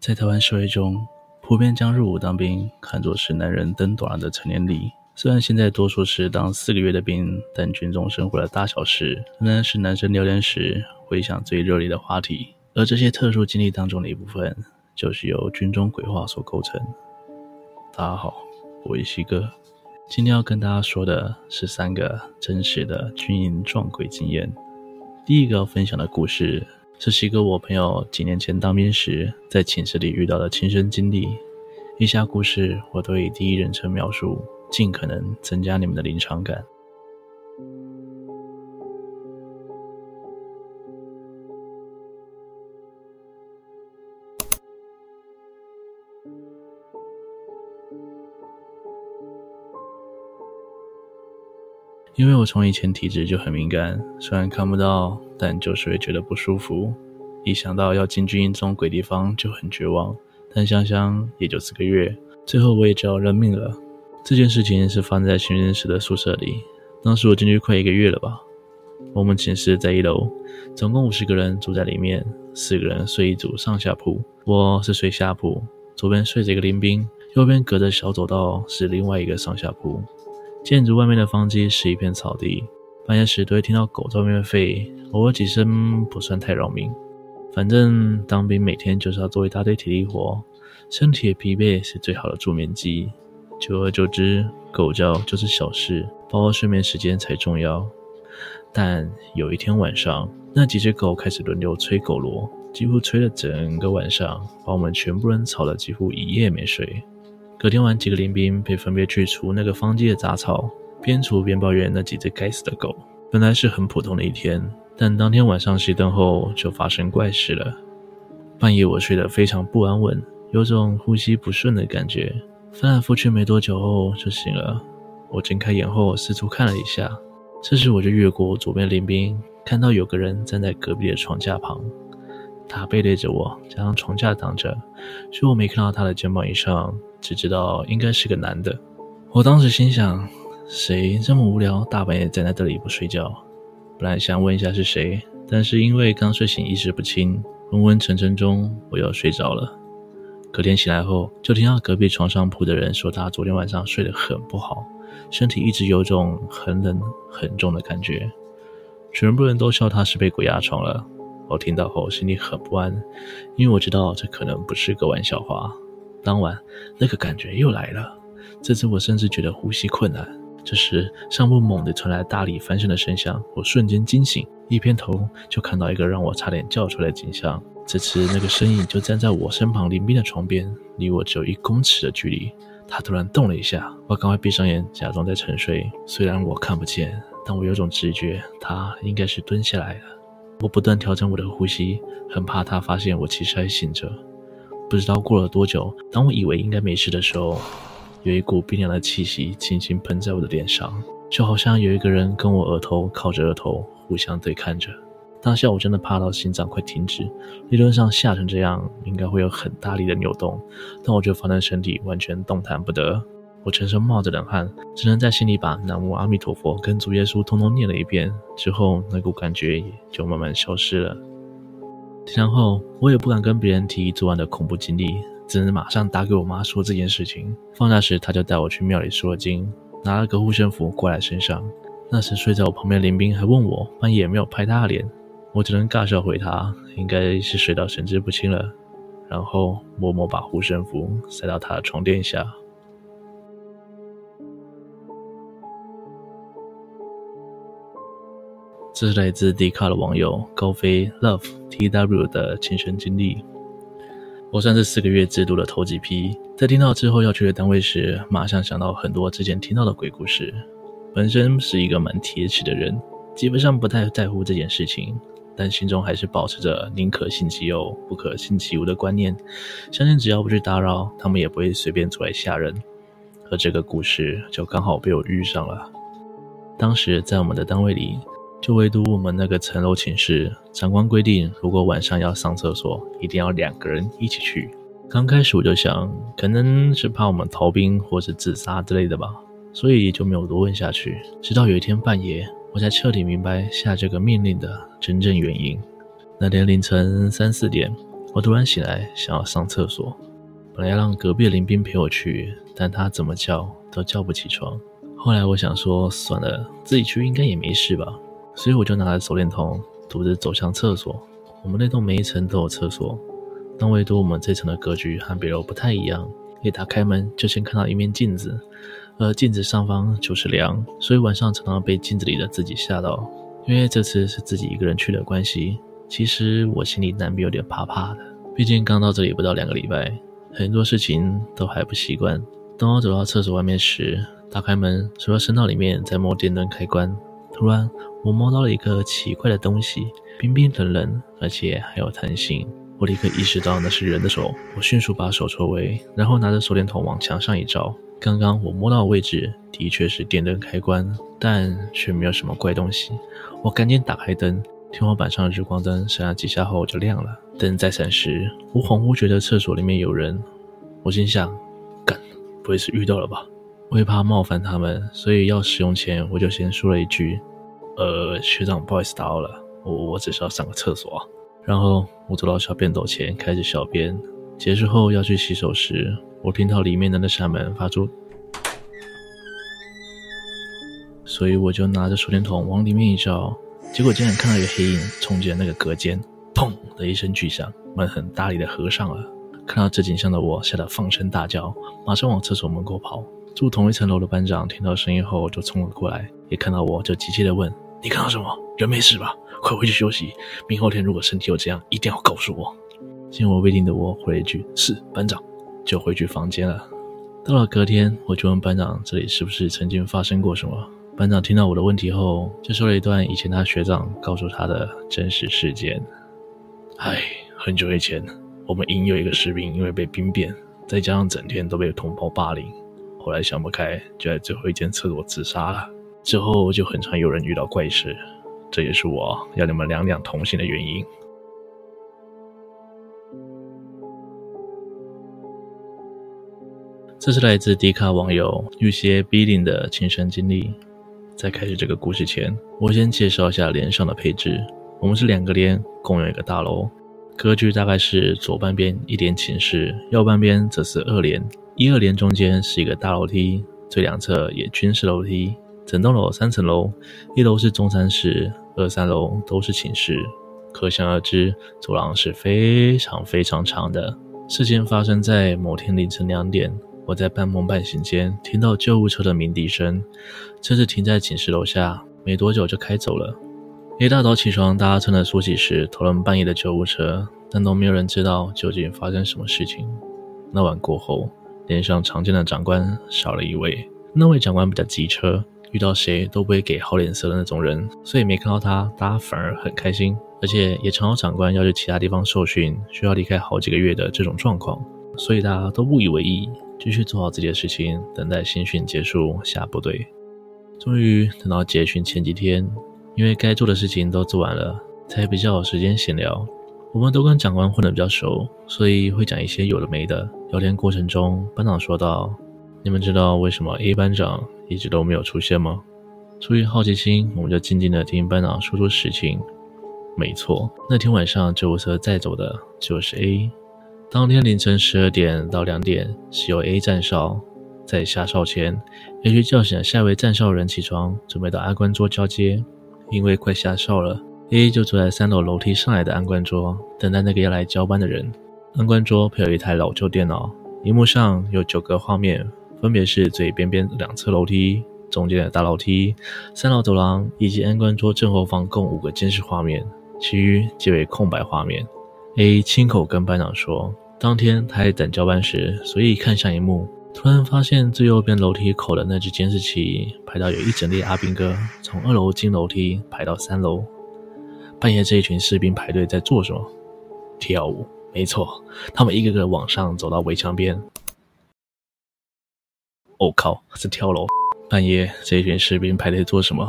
在台湾社会中，普遍将入伍当兵看作是男人登短的成年礼。虽然现在多数是当四个月的兵，但军中生活的大小事仍然是男生聊天时回想最热烈的话题。而这些特殊经历当中的一部分，就是由军中鬼话所构成。大家好，我是西哥，今天要跟大家说的是三个真实的军营撞鬼经验。第一个要分享的故事。这是一个，我朋友几年前当兵时在寝室里遇到的亲身经历。以下故事我都以第一人称描述，尽可能增加你们的临场感。因为我从以前体质就很敏感，虽然看不到，但就是会觉得不舒服。一想到要进军营这种鬼地方就很绝望。但想想也就四个月，最后我也只好认命了。这件事情是发生在新训时的宿舍里，当时我进去快一个月了吧。我们寝室在一楼，总共五十个人住在里面，四个人睡一组上下铺，我是睡下铺，左边睡着一个林兵，右边隔着小走道是另外一个上下铺。建筑外面的方基是一片草地，半夜时都会听到狗在外面吠，偶尔几声不算太扰民。反正当兵每天就是要做一大堆体力活，身体的疲惫是最好的助眠剂。久而久之，狗叫就是小事，包括睡眠时间才重要。但有一天晚上，那几只狗开始轮流吹狗螺，几乎吹了整个晚上，把我们全部人吵得几乎一夜没睡。隔天晚，几个林兵被分别去除那个方基的杂草，边除边抱怨那几只该死的狗。本来是很普通的一天，但当天晚上熄灯后就发生怪事了。半夜我睡得非常不安稳，有种呼吸不顺的感觉，翻来覆去没多久后就醒了。我睁开眼后四处看了一下，这时我就越过左边林兵，看到有个人站在隔壁的床架旁。他背对着我，加上床架挡着，所以我没看到他的肩膀以上，只知道应该是个男的。我当时心想，谁这么无聊，大半夜站在这里不睡觉？本来想问一下是谁，但是因为刚睡醒，意识不清，昏昏沉沉中我又睡着了。隔天醒来后，就听到隔壁床上铺的人说，他昨天晚上睡得很不好，身体一直有种很冷很重的感觉，全部人都笑他是被鬼压床了。我听到后心里很不安，因为我知道这可能不是个玩笑话。当晚那个感觉又来了，这次我甚至觉得呼吸困难。这时上铺猛地传来大力翻身的声响，我瞬间惊醒，一偏头就看到一个让我差点叫出来的景象。这次那个身影就站在我身旁林兵的床边，离我只有一公尺的距离。他突然动了一下，我赶快闭上眼，假装在沉睡。虽然我看不见，但我有种直觉，他应该是蹲下来了。我不断调整我的呼吸，很怕他发现我其实还醒着。不知道过了多久，当我以为应该没事的时候，有一股冰凉的气息轻轻喷在我的脸上，就好像有一个人跟我额头靠着额头，互相对看着。当下我真的怕到心脏快停止。理论上吓成这样，应该会有很大力的扭动，但我就发现身体完全动弹不得。我全身冒着冷汗，只能在心里把“南无阿弥陀佛”跟主耶稣通通念了一遍。之后，那股感觉也就慢慢消失了。然后，我也不敢跟别人提昨晚的恐怖经历，只能马上打给我妈说这件事情。放假时，她就带我去庙里说了经，拿了个护身符挂在身上。那时睡在我旁边的林斌还问我半夜有没有拍他的脸，我只能尬笑回他，应该是睡到神志不清了，然后默默把护身符塞到他的床垫下。这是来自迪卡的网友高飞 Love TW 的亲身经历。我算是四个月制度的头几批，在听到之后要去的单位时，马上想到很多之前听到的鬼故事。本身是一个蛮铁齿的人，基本上不太在乎这件事情，但心中还是保持着宁可信其有，不可信其无的观念，相信只要不去打扰，他们也不会随便出来吓人。而这个故事就刚好被我遇上了。当时在我们的单位里。就唯独我们那个层楼寝室，长官规定，如果晚上要上厕所，一定要两个人一起去。刚开始我就想，可能是怕我们逃兵或是自杀之类的吧，所以就没有多问下去。直到有一天半夜，我才彻底明白下这个命令的真正原因。那天凌晨三四点，我突然醒来，想要上厕所，本来要让隔壁的林兵陪我去，但他怎么叫都叫不起床。后来我想说，算了，自己去应该也没事吧，所以我就拿着手电筒，独自走向厕所。我们那栋每一层都有厕所，但唯独我们这层的格局和别楼不太一样。一打开门，就先看到一面镜子，而镜子上方就是梁，所以晚上常常被镜子里的自己吓到。因为这次是自己一个人去的关系，其实我心里难免有点怕怕的。毕竟刚到这里不到两个礼拜，很多事情都还不习惯。当我走到厕所外面时，打开门，除了伸到里面在摸电灯开关，突然我摸到了一个奇怪的东西，冰冰冷冷，而且还有弹性。我立刻意识到那是人的手，我迅速把手抽回，然后拿着手电筒往墙上一照。刚刚我摸到的位置的确是电灯开关，但却没有什么怪东西。我赶紧打开灯，天花板上的日光灯闪了几下后就亮了。灯再闪时，我恍惚觉得厕所里面有人。我心想：干，不会是遇到了吧？我也怕冒犯他们，所以要使用前我就先说了一句：“呃，学长，不好意思打扰了，我我只是要上个厕所。”然后我走到小便斗前开始小便，结束后要去洗手时，我听到里面的那扇门发出，所以我就拿着手电筒往里面一照，结果竟然看到一个黑影冲进了那个隔间，砰的一声巨响，门很大力的合上了。看到这景象的我吓得放声大叫，马上往厕所门口跑。住同一层楼的班长听到声音后就冲了过来，也看到我就急切的问：“你看到什么？人没事吧？”快回去休息，明后天如果身体有这样，一定要告诉我。见我未定的我回了一句“是班长”，就回去房间了。到了隔天，我就问班长这里是不是曾经发生过什么。班长听到我的问题后，就说了一段以前他学长告诉他的真实事件。唉，很久以前，我们营有一个士兵因为被兵变，再加上整天都被同胞霸凌，后来想不开，就在最后一间厕所自杀了。之后就很常有人遇到怪事。这也是我要你们两两同行的原因。这是来自迪卡网友玉些 B 零的亲身经历。在开始这个故事前，我先介绍一下连上的配置。我们是两个连，共用一个大楼，格局大概是左半边一连寝室，右半边则是二连。一二连中间是一个大楼梯，最两侧也均是楼梯。整栋楼三层楼，一楼是中餐室，二三楼都是寝室，可想而知，走廊是非常非常长的。事件发生在某天凌晨两点，我在半梦半醒间听到救护车的鸣笛声，车子停在寝室楼下，没多久就开走了。一大早起床，大家趁着梳洗时讨论半夜的救护车，但都没有人知道究竟发生什么事情。那晚过后，连上常见的长官少了一位，那位长官比较机车。遇到谁都不会给好脸色的那种人，所以没看到他，大家反而很开心。而且也常有长官要去其他地方受训，需要离开好几个月的这种状况，所以大家都不以为意，继续做好自己的事情，等待新训结束下部队。终于等到结训前几天，因为该做的事情都做完了，才比较有时间闲聊。我们都跟长官混得比较熟，所以会讲一些有的没的。聊天过程中，班长说道：“你们知道为什么 A 班长？”一直都没有出现吗？出于好奇心，我们就静静的听班长说出实情。没错，那天晚上救护车载走的就是 A。当天凌晨十二点到两点，是由 A 站哨，在下哨前，A 去叫醒了下一位站哨人起床，准备到安官桌交接。因为快下哨了，A 就坐在三楼楼梯上来的安官桌，等待那个要来交班的人。安官桌配有一台老旧电脑，荧幕上有九个画面。分别是最边边两侧楼梯、中间的大楼梯、三楼走廊以及安官桌正后方共五个监视画面，其余皆为空白画面。A 亲口跟班长说，当天他在等交班时，所以看向一幕，突然发现最右边楼梯口的那只监视器拍到有一整列阿兵哥从二楼进楼梯排到三楼。半夜这一群士兵排队在做什么？跳舞。没错，他们一个个往上走到围墙边。我、哦、靠！是跳楼！半夜这群士兵排队做什么？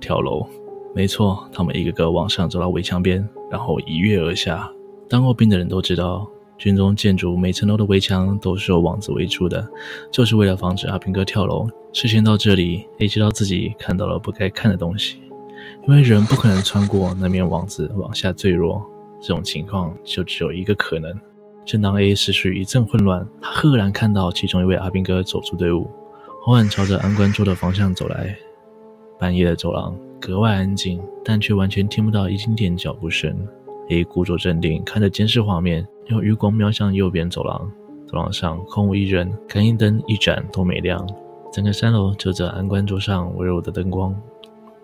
跳楼！没错，他们一个个往上走到围墙边，然后一跃而下。当过兵的人都知道，军中建筑每层楼的围墙都是由网子围住的，就是为了防止阿兵哥跳楼。事情到这里，也知道自己看到了不该看的东西，因为人不可能穿过那面网子往下坠落。这种情况就只有一个可能。正当 A 思绪一阵混乱，他赫然看到其中一位阿兵哥走出队伍，缓缓朝着安官桌的方向走来。半夜的走廊格外安静，但却完全听不到一丁点脚步声。A 故作镇定，看着监视画面，用余光瞄向右边走廊。走廊上空无一人，感应灯一盏都没亮，整个三楼就着安官桌上微弱的灯光。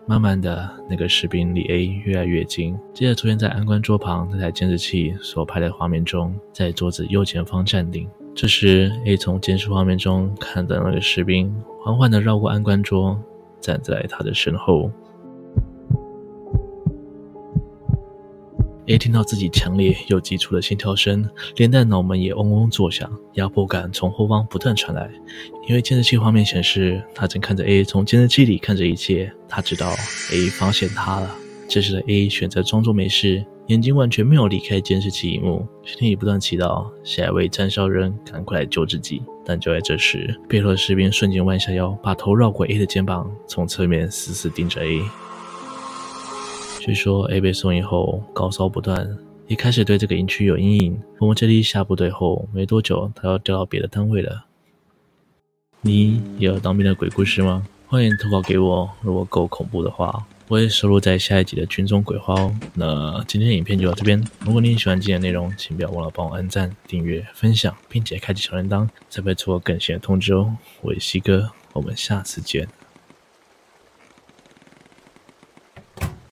慢慢的，那个士兵离 A 越来越近，接着出现在安官桌旁那台监视器所拍的画面中，在桌子右前方站定。这时，A 从监视画面中看到那个士兵缓缓地绕过安官桌，站在他的身后。A 听到自己强烈又急促的心跳声，连带脑门也嗡嗡作响，压迫感从后方不断传来。因为监视器画面显示，他正看着 A 从监视器里看着一切，他知道 A 发现他了。这时的 A 选择装作没事，眼睛完全没有离开监视器萤幕，心里不断祈祷下一位站哨人赶快来救自己。但就在这时，背后的士兵瞬间弯下腰，把头绕过 A 的肩膀，从侧面死死盯着 A。据说 A 被送医后高烧不断，一开始对这个营区有阴影。我们这里下部队后没多久，他要调到别的单位了。你也有当兵的鬼故事吗？欢迎投稿给我，如果够恐怖的话，我会收录在下一集的军中鬼话哦。那今天的影片就到这边，如果你喜欢今天的内容，请不要忘了帮我按赞、订阅、分享，并且开启小铃铛，才不会错过更新的通知哦。我是西哥，我们下次见。